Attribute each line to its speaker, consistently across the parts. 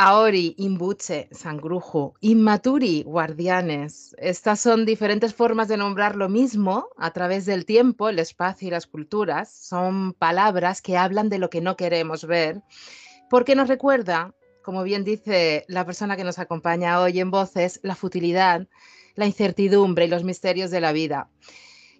Speaker 1: Aori, Imbuche, Sangrujo, Inmaturi, Guardianes. Estas son diferentes formas de nombrar lo mismo a través del tiempo, el espacio y las culturas. Son palabras que hablan de lo que no queremos ver, porque nos recuerda, como bien dice la persona que nos acompaña hoy en Voces, la futilidad, la incertidumbre y los misterios de la vida.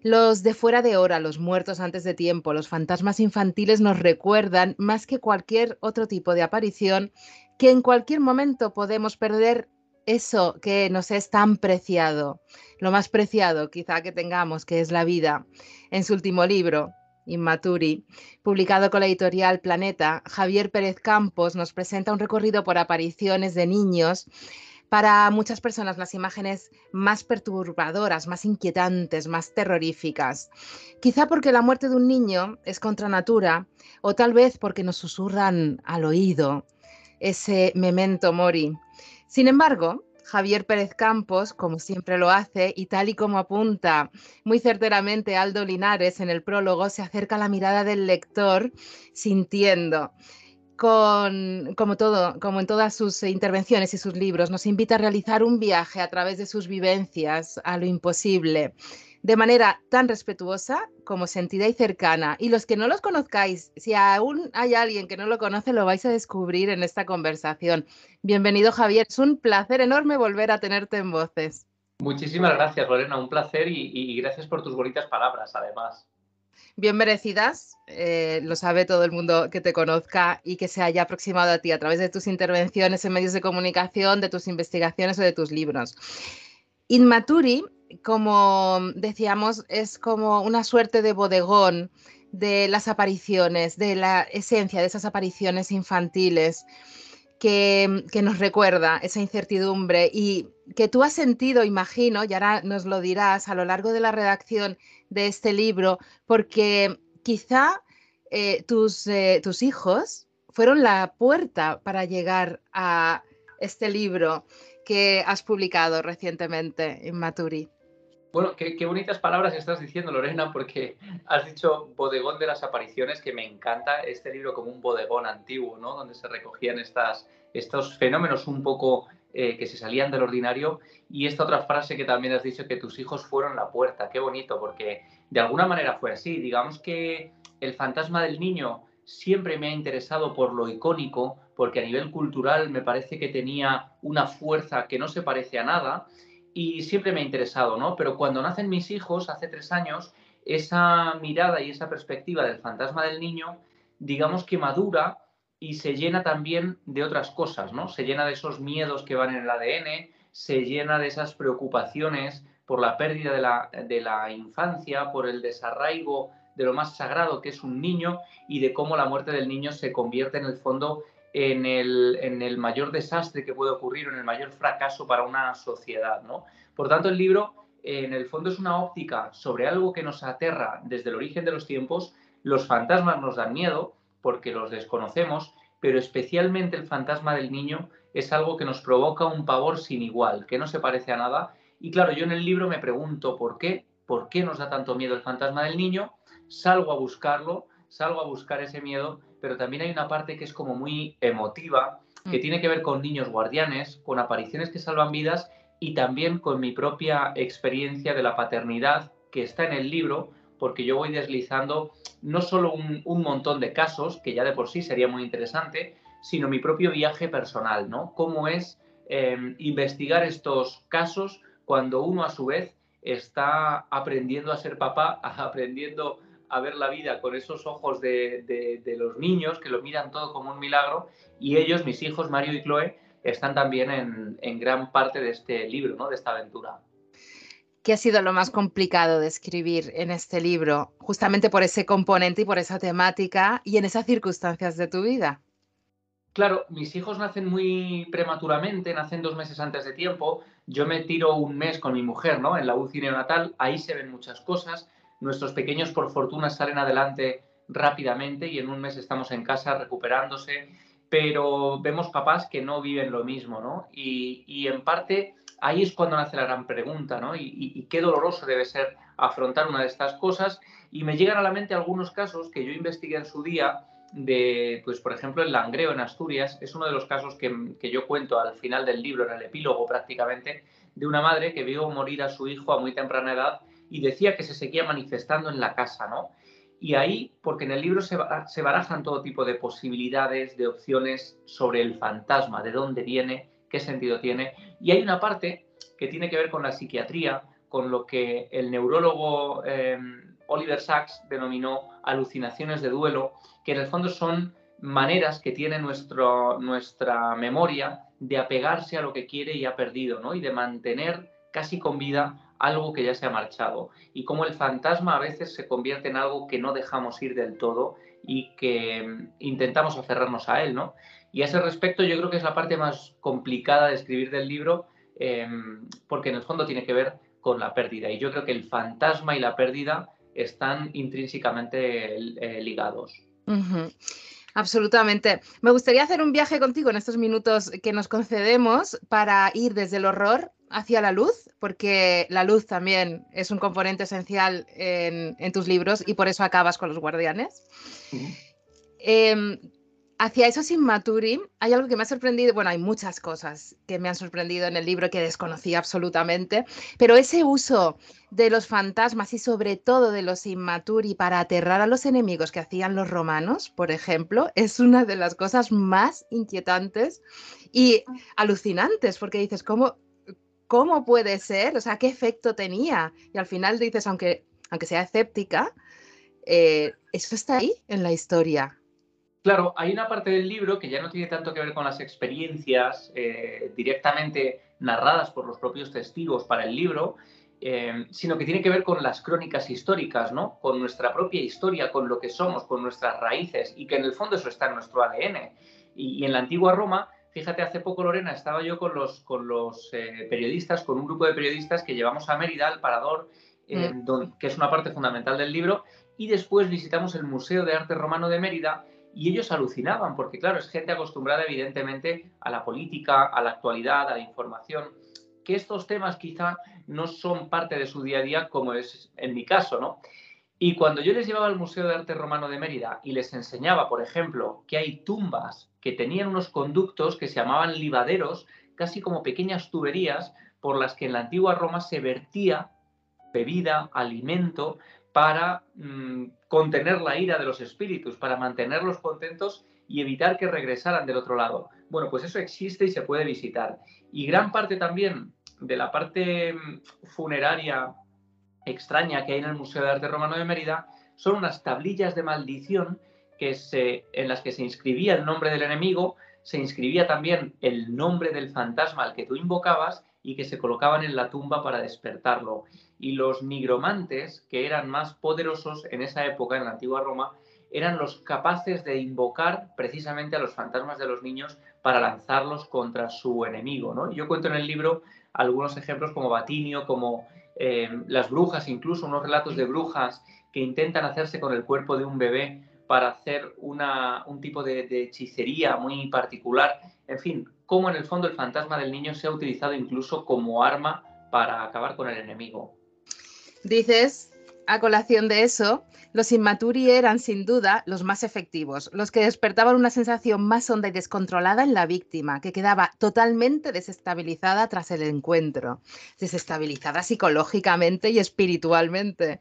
Speaker 1: Los de fuera de hora, los muertos antes de tiempo, los fantasmas infantiles nos recuerdan, más que cualquier otro tipo de aparición, que en cualquier momento podemos perder eso que nos es tan preciado, lo más preciado quizá que tengamos, que es la vida. En su último libro, Inmaturi, publicado con la editorial Planeta, Javier Pérez Campos nos presenta un recorrido por apariciones de niños. Para muchas personas las imágenes más perturbadoras, más inquietantes, más terroríficas. Quizá porque la muerte de un niño es contra natura o tal vez porque nos susurran al oído ese memento mori. Sin embargo, Javier Pérez Campos, como siempre lo hace, y tal y como apunta muy certeramente Aldo Linares en el prólogo, se acerca a la mirada del lector sintiendo. Como, todo, como en todas sus intervenciones y sus libros, nos invita a realizar un viaje a través de sus vivencias a lo imposible, de manera tan respetuosa como sentida y cercana. Y los que no los conozcáis, si aún hay alguien que no lo conoce, lo vais a descubrir en esta conversación. Bienvenido Javier, es un placer enorme volver a tenerte en voces.
Speaker 2: Muchísimas gracias Lorena, un placer y, gracias por tus bonitas palabras además.
Speaker 1: Bien merecidas, eh, lo sabe todo el mundo que te conozca y que se haya aproximado a ti a través de tus intervenciones en medios de comunicación, de tus investigaciones o de tus libros. Inmaturi como decíamos, es como una suerte de bodegón de las apariciones, de la esencia de esas apariciones infantiles que, nos recuerda esa incertidumbre y que tú has sentido, imagino, y ahora nos lo dirás a lo largo de la redacción de este libro, porque quizá eh, tus, eh, tus hijos fueron la puerta para llegar a este libro que has publicado recientemente en Maturi.
Speaker 2: Bueno, qué, bonitas palabras estás diciendo, Lorena, porque has dicho bodegón de las apariciones, que me encanta este libro como un bodegón antiguo, ¿no? Donde se recogían estas, estos fenómenos un poco eh, que se salían del ordinario. Y esta otra frase que también has dicho, que tus hijos fueron la puerta. Qué bonito, porque de alguna manera fue así. Digamos que el fantasma del niño siempre me ha interesado por lo icónico, porque a nivel cultural me parece que tenía una fuerza que no se parece a nada y siempre me ha interesado, ¿no? Pero cuando nacen mis hijos, hace tres años, esa mirada y esa perspectiva del fantasma del niño, digamos que madura y se llena también de otras cosas, ¿no? Se llena de esos miedos que van en el ADN, se llena de esas preocupaciones por la pérdida de la, de la infancia, por el desarraigo de lo más sagrado que es un niño y de cómo la muerte del niño se convierte en el fondo en el, mayor desastre que puede ocurrir en el mayor fracaso para una sociedad. ¿no? Por tanto, el libro en el fondo es una óptica sobre algo que nos aterra desde el origen de los tiempos. Los fantasmas nos dan miedo porque los desconocemos, pero especialmente el fantasma del niño es algo que nos provoca un pavor sin igual, que no se parece a nada. Y claro, yo en el libro me pregunto por qué, por qué nos da tanto miedo el fantasma del niño, salgo a buscarlo, salgo a buscar ese miedo pero también hay una parte que es como muy emotiva, que mm. tiene que ver con niños guardianes, con apariciones que salvan vidas y también con mi propia experiencia de la paternidad que está en el libro, porque yo voy deslizando no solo un, montón de casos, que ya de por sí sería muy interesante, sino mi propio viaje personal, ¿no? Cómo es em, investigar estos casos cuando uno a su vez está aprendiendo a ser papá, aprendiendo a ver la vida con esos ojos de, los niños que lo miran todo como un milagro y ellos, mis hijos, Mario y Chloe, están también en, gran parte de este libro, ¿no? de esta aventura.
Speaker 1: ¿Qué ha sido lo más complicado de escribir en este libro, justamente por ese componente y por esa temática y en esas circunstancias de tu vida?
Speaker 2: Claro, mis hijos nacen muy prematuramente, nacen dos meses antes de tiempo. Yo me tiro un mes con mi mujer, ¿no? En la UCI neonatal, ahí se ven muchas cosas. Nuestros pequeños, por fortuna, salen adelante rápidamente y en un mes estamos en casa recuperándose, pero vemos papás que no viven lo mismo, ¿no? Y, en parte ahí es cuando nace la gran pregunta, ¿no? Y, qué doloroso debe ser afrontar una de estas cosas. Y me llegan a la mente algunos casos que yo investigué en su día de, pues por ejemplo, el Langreo en Asturias, es uno de los casos que, que, yo cuento al final del libro, en el epílogo prácticamente, de una madre que vio morir a su hijo a muy temprana edad y decía que se seguía manifestando en la casa, ¿no? Y ahí, porque en el libro se, barajan todo tipo de posibilidades, de opciones sobre el fantasma, de dónde viene, qué sentido tiene, y hay una parte que tiene que ver con la psiquiatría, con lo que el neurólogo em, Oliver Sacks denominó alucinaciones de duelo, que en el fondo son maneras que tiene nuestro, nuestra memoria de apegarse a lo que quiere y ha perdido, ¿no? Y de mantener casi con vida algo que ya se ha marchado. Y como el fantasma a veces se convierte en algo que no dejamos ir del todo y que em, intentamos aferrarnos a él, ¿no? Y a ese respecto yo creo que es la parte más complicada de escribir del libro, em, porque en el fondo tiene que ver con la pérdida. Y yo creo que el fantasma y la pérdida están intrínsecamente eh, ligados.
Speaker 1: Absolutamente. Me gustaría hacer un viaje contigo en estos minutos que nos concedemos para ir desde el horror hacia la luz, porque la luz también es un componente esencial en, tus libros y por eso acabas con los guardianes. Hacia esos inmaturi hay algo que me ha sorprendido, bueno, hay muchas cosas que me han sorprendido en el libro que desconocía absolutamente, pero ese uso de los fantasmas y sobre todo de los inmaturi para aterrar a los enemigos que hacían los romanos, por ejemplo, es una de las cosas más inquietantes y alucinantes, porque dices, ¿cómo, cómo puede ser? O sea, ¿qué efecto tenía? Y al final dices, aunque, aunque sea escéptica, eh, eso está ahí en la historia
Speaker 2: Claro, hay una parte del libro que ya no tiene tanto que ver con las experiencias eh, directamente narradas por los propios testigos para el libro, eh, sino que tiene que ver con las crónicas históricas, ¿no? Con nuestra propia historia, con lo que somos, con nuestras raíces, y que en el fondo eso está en nuestro ADN. Y, en la antigua Roma, fíjate, hace poco, Lorena, estaba yo con los, con los eh, periodistas, con un grupo de periodistas que llevamos a Mérida, al Parador, mm. que es una parte fundamental del libro, y después visitamos el Museo de Arte Romano de Mérida, y ellos alucinaban, porque claro, es gente acostumbrada evidentemente a la política, a la actualidad, a la información, que estos temas quizá no son parte de su día a día como es en mi caso, ¿no? Y cuando yo les llevaba al Museo de Arte Romano de Mérida y les enseñaba, por ejemplo, que hay tumbas que tenían unos conductos que se llamaban libaderos, casi como pequeñas tuberías por las que en la antigua Roma se vertía bebida, alimento, para mm, contener la ira de los espíritus, para mantenerlos contentos y evitar que regresaran del otro lado. Bueno, pues eso existe y se puede visitar. Y gran parte también de la parte mm, funeraria extraña que hay en el Museo de Arte Romano de Mérida son unas tablillas de maldición que se, en las que se inscribía el nombre del enemigo, se inscribía también el nombre del fantasma al que tú invocabas y que se colocaban en la tumba para despertarlo. Y los nigromantes, que eran más poderosos en esa época, en la antigua Roma, eran los capaces de invocar precisamente a los fantasmas de los niños para lanzarlos contra su enemigo. ¿no? Yo cuento en el libro algunos ejemplos como Batinio, como eh, las brujas, incluso unos relatos de brujas que intentan hacerse con el cuerpo de un bebé para hacer una, un tipo de, de hechicería muy particular. En fin, cómo en el fondo el fantasma del niño se ha utilizado incluso como arma para acabar con el enemigo.
Speaker 1: Dices, a colación de eso, los inmaturi eran sin duda los más efectivos, los que despertaban una sensación más honda y descontrolada en la víctima, que quedaba totalmente desestabilizada tras el encuentro, desestabilizada psicológicamente y espiritualmente,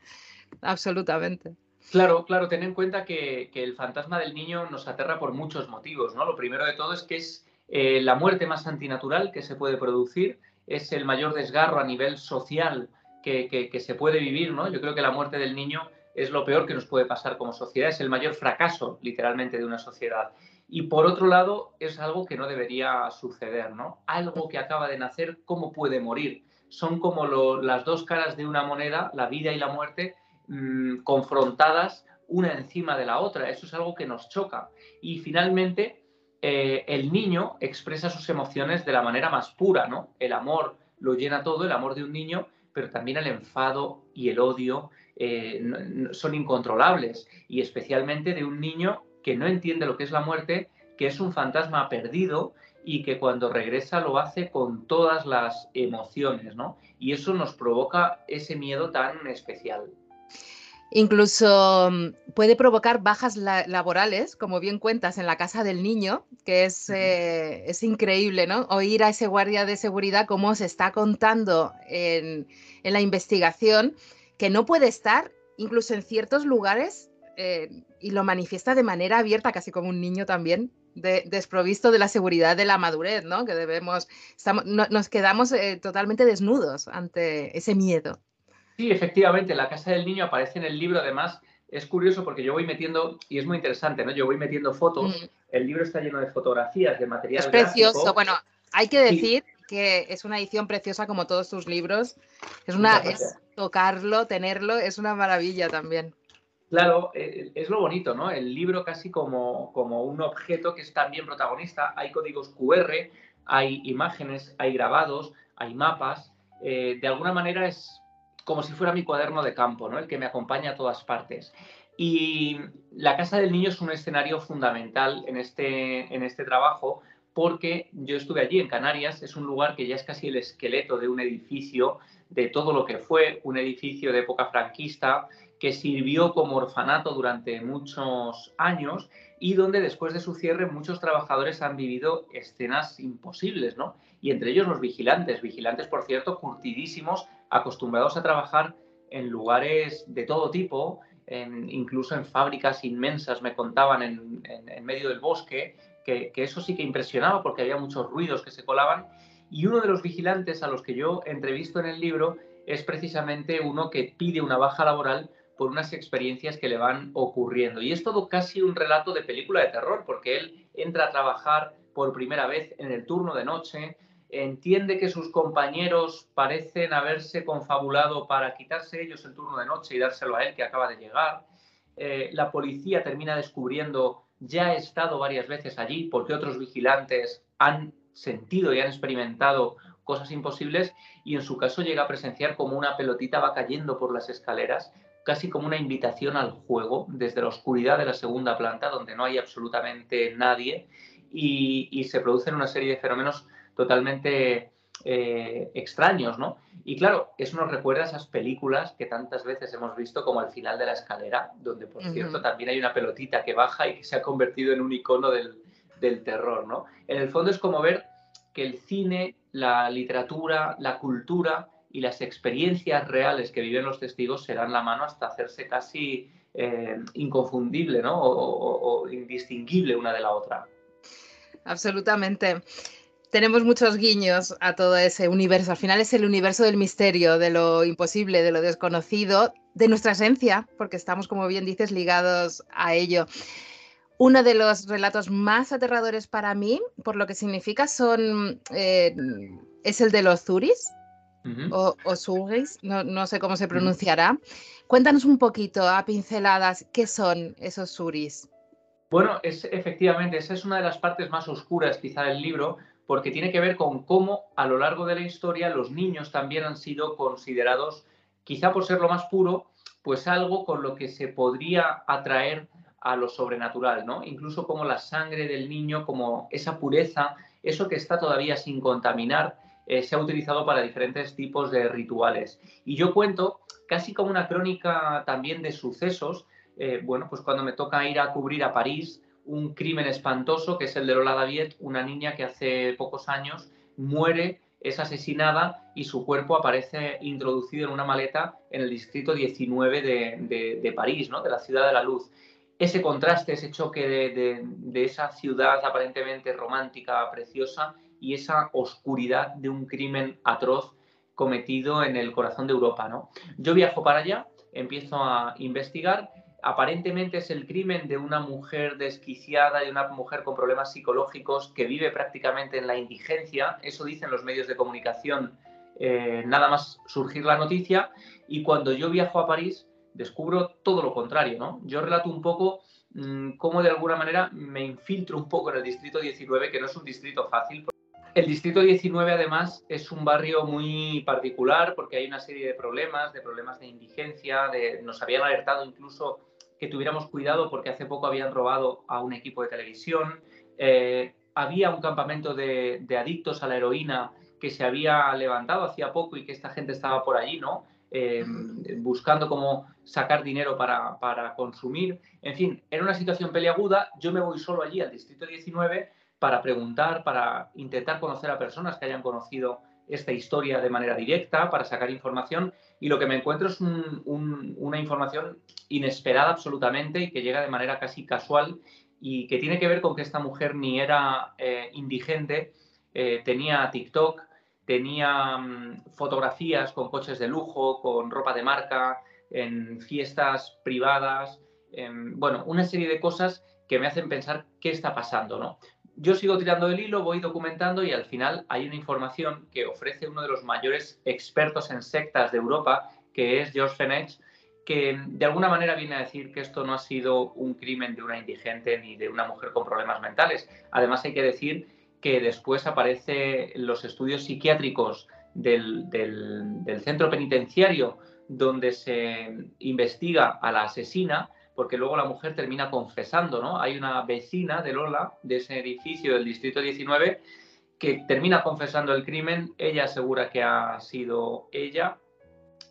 Speaker 1: absolutamente.
Speaker 2: Claro, claro, ten en cuenta que, el fantasma del niño nos aterra por muchos motivos, ¿no? Lo primero de todo es que es eh, la muerte más antinatural que se puede producir es el mayor desgarro a nivel social que, se puede vivir, ¿no? Yo creo que la muerte del niño es lo peor que nos puede pasar como sociedad, es el mayor fracaso literalmente de una sociedad. Y por otro lado, es algo que no debería suceder, ¿no? Algo que acaba de nacer, ¿cómo puede morir? Son como las dos caras de una moneda, la vida y la muerte, mm, confrontadas una encima de la otra. Eso es algo que nos choca. Y finalmente, eh, el niño expresa sus emociones de la manera más pura, ¿no? El amor lo llena todo, el amor de un niño, pero también el enfado y el odio eh, son incontrolables, y especialmente de un niño que no entiende lo que es la muerte, que es un fantasma perdido y que cuando regresa lo hace con todas las emociones, ¿no? Y eso nos provoca ese miedo tan especial.
Speaker 1: Incluso mm, puede provocar bajas laborales, como bien cuentas, en la casa del niño, que es, eh, es, increíble, ¿no? Oír a ese guardia de seguridad cómo se está contando en, la investigación que no puede estar incluso en ciertos lugares eh, y lo manifiesta de manera abierta, casi como un niño también, desprovisto de la seguridad de la madurez, ¿no? Que debemos, estamos, nos quedamos eh, totalmente desnudos ante ese miedo.
Speaker 2: Sí, efectivamente, la casa del niño aparece en el libro, además, es curioso porque yo voy metiendo, y es muy interesante, ¿no? Yo voy metiendo fotos, mm. el libro está lleno de fotografías, de material.
Speaker 1: Es precioso, bueno, hay que decir que es una edición preciosa como todos tus libros. Es una, tocarlo, tenerlo, es una maravilla también.
Speaker 2: Claro, eh, es lo bonito, ¿no? El libro casi como, como un objeto que es también protagonista. Hay códigos QR, hay imágenes, hay grabados, hay mapas. Eh, de alguna manera es como si fuera mi cuaderno de campo, ¿no? el que me acompaña a todas partes. Y la Casa del Niño es un escenario fundamental en este, en este trabajo porque yo estuve allí en Canarias, es un lugar que ya es casi el esqueleto de un edificio, de todo lo que fue un edificio de época franquista, que sirvió como orfanato durante muchos años y donde después de su cierre muchos trabajadores han vivido escenas imposibles, ¿no? Y entre ellos los vigilantes, vigilantes, por cierto, curtidísimos acostumbrados a trabajar en lugares de todo tipo, incluso en fábricas inmensas, me contaban en, medio del bosque, que, eso sí que impresionaba porque había muchos ruidos que se colaban. Y uno de los vigilantes a los que yo entrevisto en el libro es precisamente uno que pide una baja laboral por unas experiencias que le van ocurriendo. Y es todo casi un relato de película de terror, porque él entra a trabajar por primera vez en el turno de noche, entiende que sus compañeros parecen haberse confabulado para quitarse ellos el turno de noche y dárselo a él que acaba de llegar. Eh, la policía termina descubriendo, ya ha estado varias veces allí porque otros vigilantes han sentido y han experimentado cosas imposibles y en su caso llega a presenciar como una pelotita va cayendo por las escaleras, casi como una invitación al juego desde la oscuridad de la segunda planta donde no hay absolutamente nadie y, y se producen una serie de fenómenos totalmente eh, extraños, ¿no? Y claro, eso nos recuerda a esas películas que tantas veces hemos visto como al final de la escalera, donde por cierto también hay una pelotita que baja y que se ha convertido en un icono del, del terror, ¿no? En el fondo es como ver que el cine, la literatura, la cultura y las experiencias reales que viven los testigos se dan la mano hasta hacerse casi eh, inconfundible, ¿no? o indistinguible una de la otra.
Speaker 1: Absolutamente tenemos muchos guiños a todo ese universo. Al final es el universo del misterio, de lo imposible, de lo desconocido, de nuestra esencia, porque estamos, como bien dices, ligados a ello. Uno de los relatos más aterradores para mí, por lo que significa, son eh, es el de los Zuris, o, o Suris, no, sé cómo se pronunciará. Cuéntanos un poquito, a pinceladas, ¿qué son esos Suris?
Speaker 2: Bueno, es, efectivamente, esa es una de las partes más oscuras quizá del libro, porque tiene que ver con cómo a lo largo de la historia los niños también han sido considerados, quizá por ser lo más puro, pues algo con lo que se podría atraer a lo sobrenatural, ¿no? Incluso como la sangre del niño, como esa pureza, eso que está todavía sin contaminar, eh, se ha utilizado para diferentes tipos de rituales. Y yo cuento casi como una crónica también de sucesos, eh, bueno, pues cuando me toca ir a cubrir a París, un crimen espantoso, que es el de Lola Daviet, una niña que hace pocos años muere, es asesinada y su cuerpo aparece introducido en una maleta en el distrito 19 de, París, ¿no? de la ciudad de la luz. Ese contraste, ese choque de, esa ciudad aparentemente romántica, preciosa, y esa oscuridad de un crimen atroz cometido en el corazón de Europa. ¿no? Yo viajo para allá, empiezo a investigar aparentemente es el crimen de una mujer desquiciada, de una mujer con problemas psicológicos que vive prácticamente en la indigencia, eso dicen los medios de comunicación eh, nada más surgir la noticia, y cuando yo viajo a París descubro todo lo contrario, ¿no? Yo relato un poco mm, cómo de alguna manera me infiltro un poco en el distrito 19, que no es un distrito fácil. El distrito 19 además es un barrio muy particular porque hay una serie de problemas, de problemas de indigencia, nos habían alertado incluso que tuviéramos cuidado porque hace poco habían robado a un equipo de televisión, eh, había un campamento de, adictos a la heroína que se había levantado hacía poco y que esta gente estaba por allí, ¿no? em, buscando cómo sacar dinero para, para, consumir. En fin, era una situación peliaguda. Yo me voy solo allí al Distrito 19 para preguntar, para intentar conocer a personas que hayan conocido esta historia de manera directa, para sacar información. Y lo que me encuentro es una información inesperada absolutamente y que llega de manera casi casual y que tiene que ver con que esta mujer ni era eh, indigente, eh, tenía TikTok, tenía mm, fotografías con coches de lujo, con ropa de marca, en fiestas privadas, bueno, una serie de cosas que me hacen pensar qué está pasando, ¿no? Yo sigo tirando el hilo, voy documentando y al final hay una información que ofrece uno de los mayores expertos en sectas de Europa, que es George Fenech, que de alguna manera viene a decir que esto no ha sido un crimen de una indigente ni de una mujer con problemas mentales. Además hay que decir que después aparece los estudios psiquiátricos del, del centro penitenciario donde se investiga a la asesina porque luego la mujer termina confesando, ¿no? Hay una vecina de Lola, de ese edificio del Distrito 19, que termina confesando el crimen, ella asegura que ha sido ella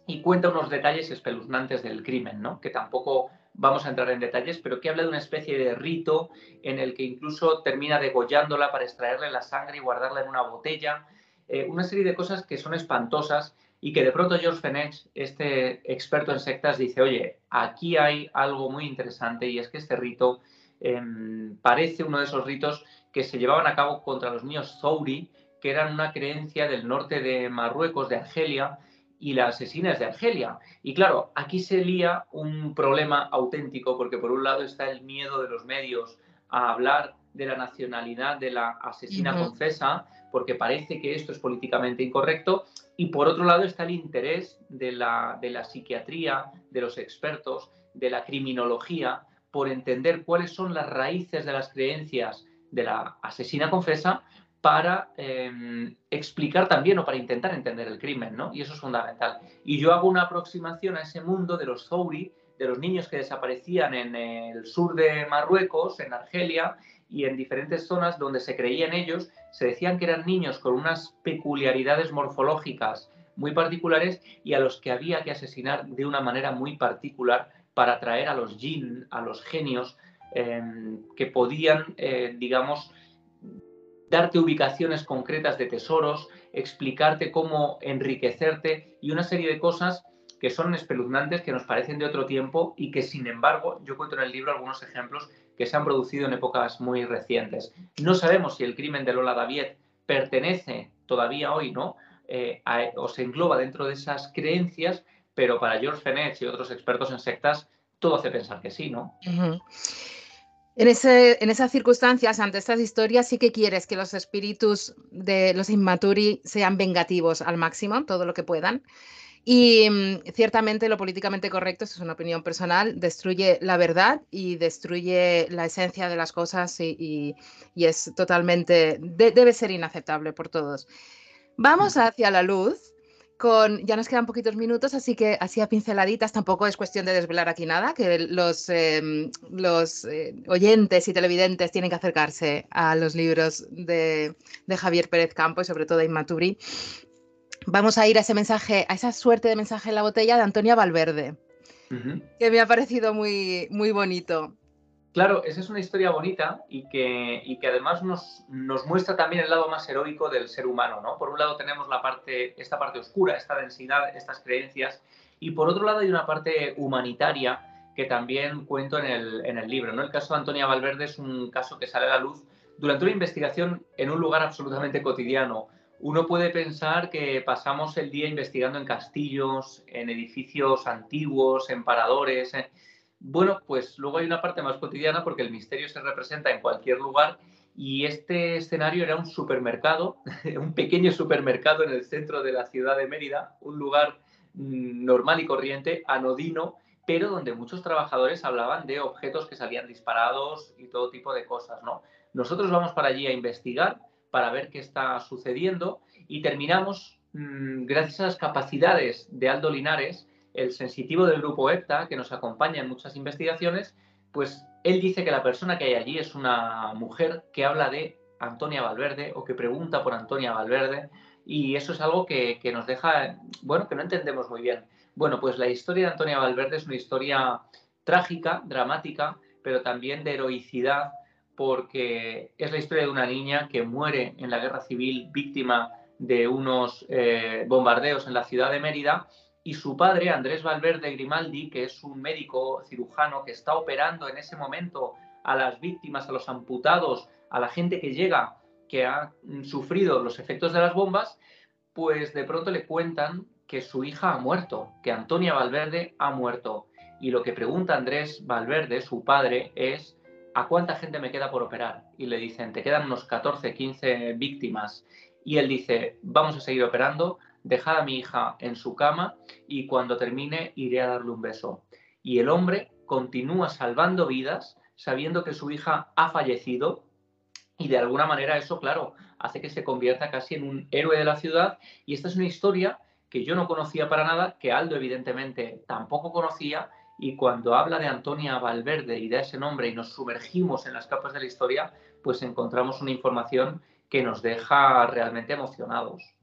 Speaker 2: y cuenta unos detalles espeluznantes del crimen, ¿no? Que tampoco vamos a entrar en detalles, pero que habla de una especie de rito en el que incluso termina degollándola para extraerle la sangre y guardarla en una botella. Eh, una serie de cosas que son espantosas y que de pronto George Fenech, este experto en sectas, dice, oye, aquí hay algo muy interesante y es que este rito em, parece uno de esos ritos que se llevaban a cabo contra los niños Zouri, que eran una creencia del norte de Marruecos, de Argelia, y las asesinas de Argelia. Y claro, aquí se lía un problema auténtico, porque por un lado está el miedo de los medios a hablar de la nacionalidad de la asesina confesa, porque parece que esto es políticamente incorrecto, y por otro lado está el interés de la, de la psiquiatría, de los expertos, de la criminología, por entender cuáles son las raíces de las creencias de la asesina confesa para em, explicar también o para intentar entender el crimen, ¿no? Y eso es fundamental. Y yo hago una aproximación a ese mundo de los Zouri, de los niños que desaparecían en el sur de Marruecos, en Argelia, y en diferentes zonas donde se creían ellos, se decían que eran niños con unas peculiaridades morfológicas muy particulares y a los que había que asesinar de una manera muy particular para atraer a los jinn, a los genios, em, que podían, eh, digamos, darte ubicaciones concretas de tesoros, explicarte cómo enriquecerte y una serie de cosas que son espeluznantes, que nos parecen de otro tiempo y que, sin embargo, yo cuento en el libro algunos ejemplos que se han producido en épocas muy recientes. No sabemos si el crimen de Lola Daviet pertenece todavía hoy, ¿no? Eh, o se engloba dentro de esas creencias, pero para George Fenech y otros expertos en sectas, todo hace pensar que sí, ¿no?
Speaker 1: En, esas circunstancias, ante estas historias, sí que quieres que los espíritus de los Inmaturi sean vengativos al máximo, todo lo que puedan. Y mm, ciertamente lo políticamente correcto, eso es una opinión personal, destruye la verdad y destruye la esencia de las cosas y, es totalmente, debe ser inaceptable por todos. Vamos hacia la luz. Con, ya nos quedan poquitos minutos, así que así a pinceladitas, tampoco es cuestión de desvelar aquí nada, que los, em, los eh, oyentes y televidentes tienen que acercarse a los libros de, de Javier Pérez Campo y sobre todo de Inmaturi vamos a ir a ese mensaje, a esa suerte de mensaje en la botella de Antonia Valverde, que me ha parecido muy, muy bonito.
Speaker 2: Claro, esa es una historia bonita y que, y que además nos, nos, muestra también el lado más heroico del ser humano, ¿no? Por un lado tenemos la parte, esta parte oscura, esta densidad, estas creencias, y por otro lado hay una parte humanitaria que también cuento en el, en el libro, ¿no? El caso de Antonia Valverde es un caso que sale a la luz durante una investigación en un lugar absolutamente cotidiano, uno puede pensar que pasamos el día investigando en castillos, en edificios antiguos, en paradores. Bueno, pues luego hay una parte más cotidiana porque el misterio se representa en cualquier lugar y este escenario era un supermercado, un pequeño supermercado en el centro de la ciudad de Mérida, un lugar mm, normal y corriente, anodino, pero donde muchos trabajadores hablaban de objetos que salían disparados y todo tipo de cosas, ¿no? Nosotros vamos para allí a investigar para ver qué está sucediendo y terminamos, mm, gracias a las capacidades de Aldo Linares, el sensitivo del grupo EPTA, que nos acompaña en muchas investigaciones, pues él dice que la persona que hay allí es una mujer que habla de Antonia Valverde o que pregunta por Antonia Valverde y eso es algo que, que nos deja, bueno, que no entendemos muy bien. Bueno, pues la historia de Antonia Valverde es una historia trágica, dramática, pero también de heroicidad, porque es la historia de una niña que muere en la guerra civil víctima de unos eh, bombardeos en la ciudad de Mérida y su padre, Andrés Valverde Grimaldi, que es un médico cirujano que está operando en ese momento a las víctimas, a los amputados, a la gente que llega, que ha sufrido los efectos de las bombas, pues de pronto le cuentan que su hija ha muerto, que Antonia Valverde ha muerto. Y lo que pregunta Andrés Valverde, su padre, es ¿a cuánta gente me queda por operar? Y le dicen, te quedan unos 14, 15 víctimas. Y él dice, vamos a seguir operando, dejad a mi hija en su cama y cuando termine iré a darle un beso. Y el hombre continúa salvando vidas sabiendo que su hija ha fallecido y de alguna manera eso, claro, hace que se convierta casi en un héroe de la ciudad y esta es una historia que yo no conocía para nada, que Aldo evidentemente tampoco conocía y cuando habla de Antonia Valverde y de ese nombre y nos sumergimos en las capas de la historia, pues encontramos una información que nos deja realmente emocionados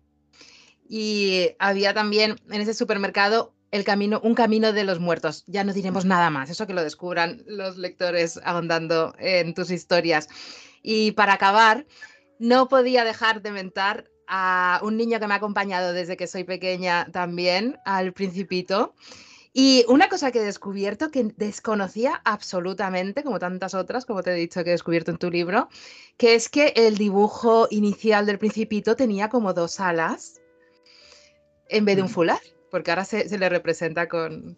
Speaker 1: y había también en ese supermercado el camino, un camino de los muertos. Ya no diremos nada más, eso que lo descubran los lectores ahondando en tus historias. Y para acabar, no podía dejar de mentar a un niño que me ha acompañado desde que soy pequeña también, al principito. Y una cosa que he descubierto que desconocía absolutamente, como tantas otras, como te he dicho que he descubierto en tu libro, que es que el dibujo inicial del principito tenía como dos alas en vez de un fular, porque ahora se, le representa con...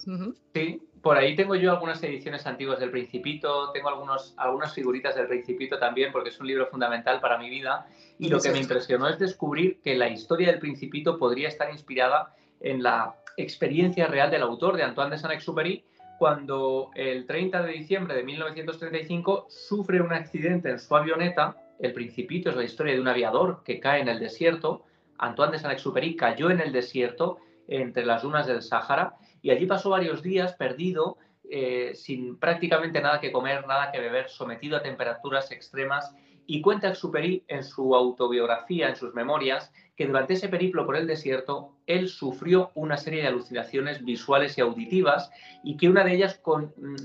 Speaker 2: Sí, por ahí tengo yo algunas ediciones antiguas del Principito, tengo algunos, algunas figuritas del Principito también, porque es un libro fundamental para mi vida. Y lo que me impresionó es descubrir que la historia del Principito podría estar inspirada en la experiencia real del autor, de Antoine de Saint-Exupéry, cuando el 30 de diciembre de 1935 sufre un accidente en su avioneta. El Principito es la historia de un aviador que cae en el desierto Antoine de Saint-Exupéry cayó en el desierto entre las dunas del Sáhara y allí pasó varios días perdido, eh, sin prácticamente nada que comer, nada que beber, sometido a temperaturas extremas. Y cuenta Exupéry en su autobiografía, en sus memorias, que durante ese periplo por el desierto él sufrió una serie de alucinaciones visuales y auditivas y que una de ellas, mm,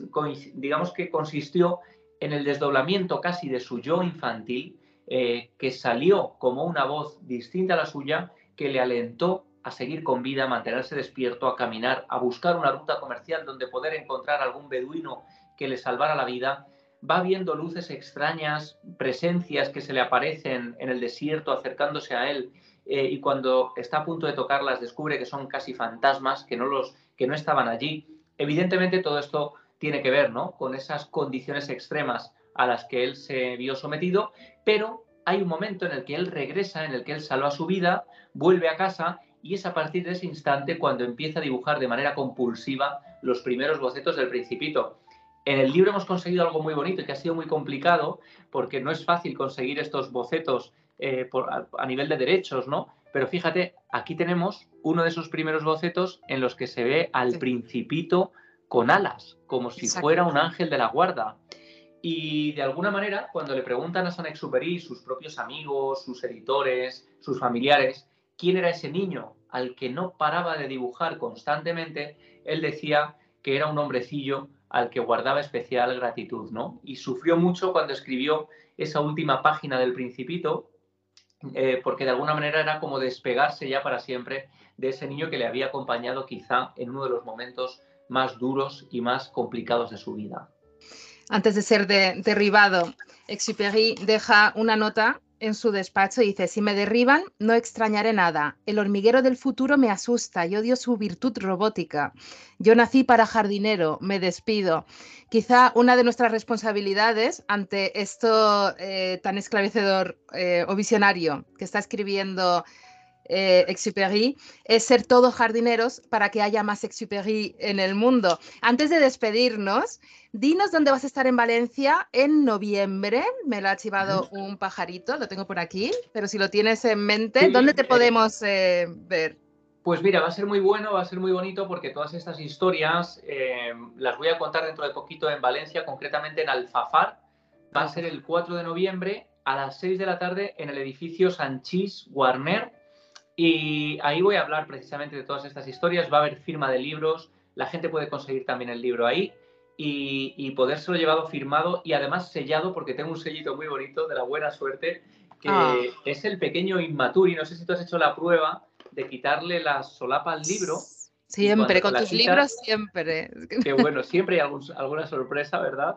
Speaker 2: digamos que consistió en el desdoblamiento casi de su yo infantil eh, que salió como una voz distinta a la suya que le alentó a seguir con vida, a mantenerse despierto, a caminar, a buscar una ruta comercial donde poder encontrar algún beduino que le salvara la vida. Va viendo luces extrañas, presencias que se le aparecen en el desierto acercándose a él eh, y cuando está a punto de tocarlas descubre que son casi fantasmas, que no, los, que no estaban allí. Evidentemente todo esto tiene que ver ¿no? con esas condiciones extremas a las que él se vio sometido, pero hay un momento en el que él regresa, en el que él salva su vida, vuelve a casa y es a partir de ese instante cuando empieza a dibujar de manera compulsiva los primeros bocetos del principito. En el libro hemos conseguido algo muy bonito y que ha sido muy complicado porque no es fácil conseguir estos bocetos eh, a, nivel de derechos, ¿no? Pero fíjate, aquí tenemos uno de esos primeros bocetos en los que se ve al principito con alas, como si fuera un ángel de la guarda. Y de alguna manera, cuando le preguntan a Saint-Exupéry, sus propios amigos, sus editores, sus familiares, quién era ese niño al que no paraba de dibujar constantemente, él decía que era un hombrecillo al que guardaba especial gratitud, ¿no? Y sufrió mucho cuando escribió esa última página del Principito, eh, porque de alguna manera era como despegarse ya para siempre de ese niño que le había acompañado quizá en uno de los momentos más duros y más complicados de su vida.
Speaker 1: Antes de ser derribado, Exupéry deja una nota en su despacho dice, si me derriban, no extrañaré nada. El hormiguero del futuro me asusta y odio su virtud robótica. Yo nací para jardinero, me despido. Quizá una de nuestras responsabilidades ante esto eh, tan esclarecedor eh, o visionario que está escribiendo eh, Exupéry es ser todos jardineros para que haya más Exupéry en el mundo. Antes de despedirnos, dinos dónde vas a estar en Valencia en noviembre. Me lo ha chivado un pajarito, lo tengo por aquí, pero si lo tienes en mente, ¿dónde te eh, podemos eh, ver?
Speaker 2: Pues mira, va a ser muy bueno, va a ser muy bonito porque todas estas historias las voy a contar dentro de poquito en Valencia, concretamente en Alfafar. Va a ser el 4 de noviembre a las 6 de la tarde en el edificio Sanchís Guarner Y ahí voy a hablar precisamente de todas estas historias. Va a haber firma de libros, la gente puede conseguir también el libro ahí y, y podérselo llevado firmado y además sellado, porque tengo un sellito muy bonito de la buena suerte, que ah. es el pequeño Inmaturi. No sé si tú has hecho la prueba de quitarle la solapa al libro.
Speaker 1: Siempre, con tus libros siempre.
Speaker 2: Que bueno, siempre hay alguna sorpresa, ¿verdad?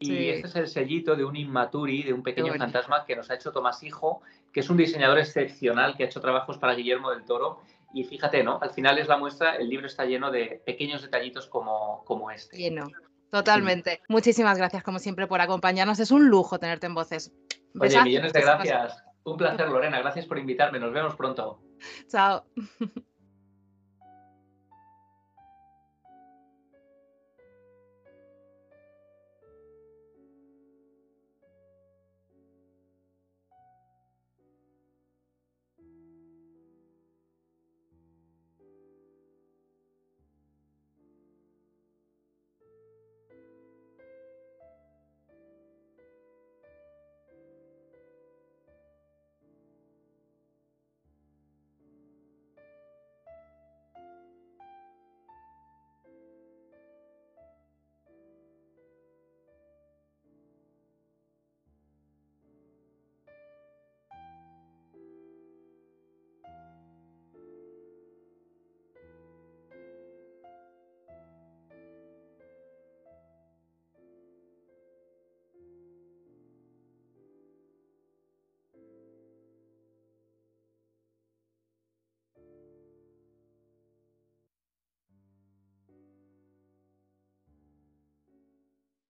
Speaker 2: Y este es el sellito de un Inmaturi, de un pequeño fantasma que nos ha hecho Tomás Hijo, que es un diseñador excepcional que ha hecho trabajos para Guillermo del Toro. Y fíjate, ¿no? Al final es la muestra, el libro está lleno de pequeños detallitos como, como este.
Speaker 1: Lleno, totalmente. Muchísimas gracias, como siempre, por acompañarnos. Es un lujo tenerte en Voces.
Speaker 2: Oye, millones de gracias. Un placer, Lorena. Gracias por invitarme. Nos vemos pronto.
Speaker 1: Chao.